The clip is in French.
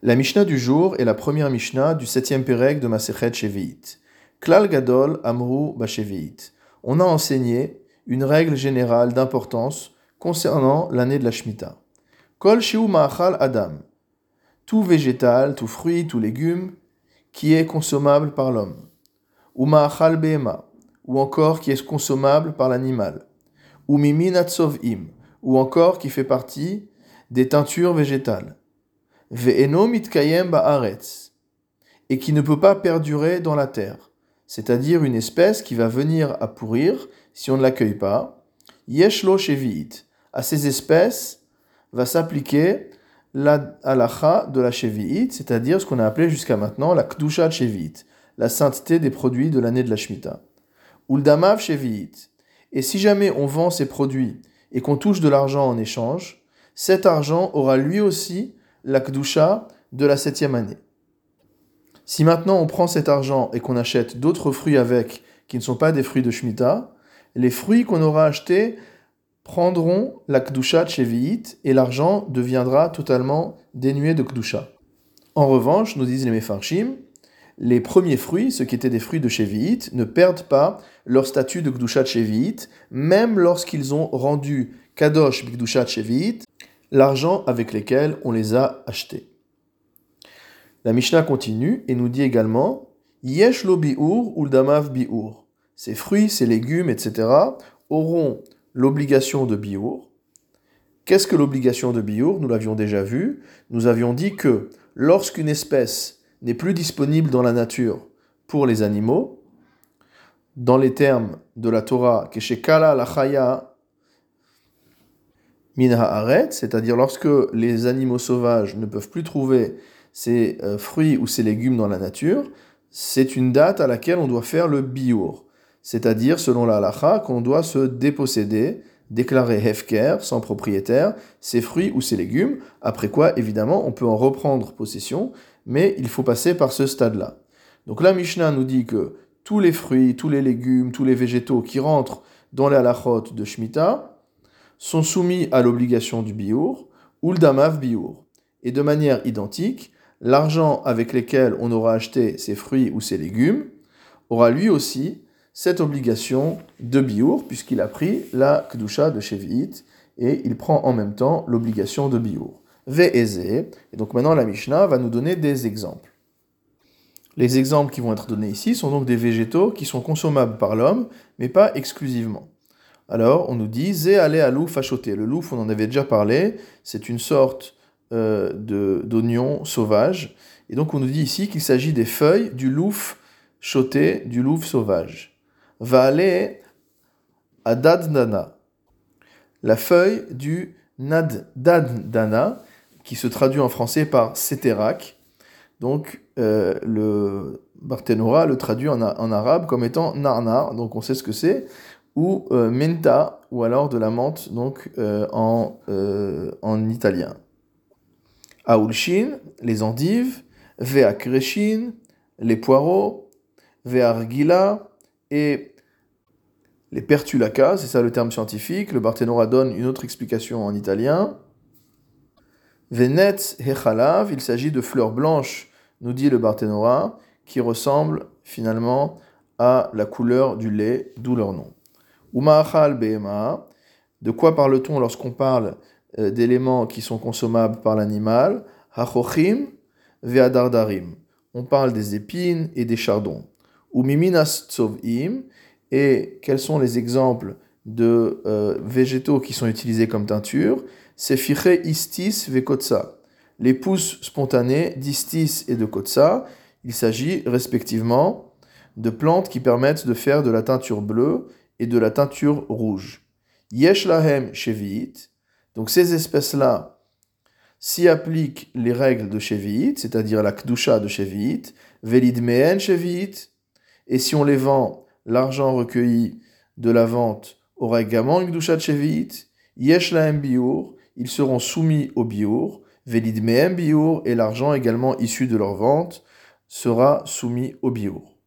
La Mishnah du jour est la première Mishnah du septième Pérec de Masechet Shevi'it. Klal Gadol Amru Bashevi'it. On a enseigné une règle générale d'importance concernant l'année de la Shemitah. Kol Shiu Ma'achal Adam. Tout végétal, tout fruit, tout légume qui est consommable par l'homme. Ou Ma'achal Behema. Ou encore qui est consommable par l'animal. Ou Mimin Im. Ou encore qui fait partie des teintures végétales et qui ne peut pas perdurer dans la terre, c'est-à-dire une espèce qui va venir à pourrir si on ne l'accueille pas. Yeshlo shevi'it. À ces espèces va s'appliquer la halacha de la shevi'it, c'est-à-dire ce qu'on a appelé jusqu'à maintenant la kdusha shevi'it, la sainteté des produits de l'année de la Shemitah. Uldamav shevi'it. Et si jamais on vend ces produits et qu'on touche de l'argent en échange, cet argent aura lui aussi la Kdusha de la septième année. Si maintenant on prend cet argent et qu'on achète d'autres fruits avec qui ne sont pas des fruits de Shemitah, les fruits qu'on aura achetés prendront la Kdusha de et l'argent deviendra totalement dénué de Kdusha. En revanche, nous disent les Mefarshim, les premiers fruits, ceux qui étaient des fruits de Shevi'it, ne perdent pas leur statut de Kdusha de même lorsqu'ils ont rendu Kadosh Bikdusha de l'argent avec lequel on les a achetés. La Mishnah continue et nous dit également Yesh lo bi'ur uldamav bi'ur. Ces fruits, ces légumes, etc. auront l'obligation de bi'ur. Qu'est-ce que l'obligation de bi'ur? Nous l'avions déjà vu. Nous avions dit que lorsqu'une espèce n'est plus disponible dans la nature pour les animaux, dans les termes de la Torah, Keshekala la minha c'est-à-dire lorsque les animaux sauvages ne peuvent plus trouver ces euh, fruits ou ces légumes dans la nature, c'est une date à laquelle on doit faire le biour, c'est-à-dire selon la halacha qu'on doit se déposséder, déclarer hefker, sans propriétaire, ces fruits ou ces légumes, après quoi évidemment on peut en reprendre possession, mais il faut passer par ce stade-là. Donc la Mishnah nous dit que tous les fruits, tous les légumes, tous les végétaux qui rentrent dans les halachot de Shemitah, sont soumis à l'obligation du biour ou le damav biour. Et de manière identique, l'argent avec lequel on aura acheté ces fruits ou ces légumes aura lui aussi cette obligation de biour, puisqu'il a pris la kedusha de Shevi'it, et il prend en même temps l'obligation de biour. Ve'eze, et donc maintenant la Mishnah va nous donner des exemples. Les exemples qui vont être donnés ici sont donc des végétaux qui sont consommables par l'homme, mais pas exclusivement. Alors, on nous dit Zé aller à louf achoté. Le louf, on en avait déjà parlé, c'est une sorte euh, d'oignon sauvage. Et donc, on nous dit ici qu'il s'agit des feuilles du louf choté, du louf sauvage. Va aller à dadnana. La feuille du nadadana, qui se traduit en français par sétérac. Donc, euh, le Barthénora le traduit en, en, arabe comme étant narnar, donc on sait ce que c'est ou euh, menta, ou alors de la menthe, donc euh, en, euh, en italien. Aulshin, les endives, veakreshin, les poireaux, veargila et les pertulacas, c'est ça le terme scientifique. Le Barthénora donne une autre explication en italien. Venet hechalav, il s'agit de fleurs blanches, nous dit le Barthénora, qui ressemblent finalement à la couleur du lait, d'où leur nom. Uma'achal be'ema. De quoi parle-t-on lorsqu'on parle euh, d'éléments qui sont consommables par l'animal? Hachochim ve'adardarim. On parle des épines et des chardons. Umiminas tsovim. Et quels sont les exemples de euh, végétaux qui sont utilisés comme teinture? C'est fiche istis ve'kotsa. Les pousses spontanées d'istis et de kotsa. Il s'agit respectivement de plantes qui permettent de faire de la teinture bleue et de la teinture rouge. Yesh lahem shevi'it. Donc ces espèces-là s'y appliquent les règles de shevi'it, c'est-à-dire la kdusha de shevi'it, velid mehen shevi'it. Et si on les vend, l'argent recueilli de la vente aura également une kdusha de shevi'it. Yesh lahem biur. Ils seront soumis au biur. Velid mehen biur. Et l'argent également issu de leur vente sera soumis au biur.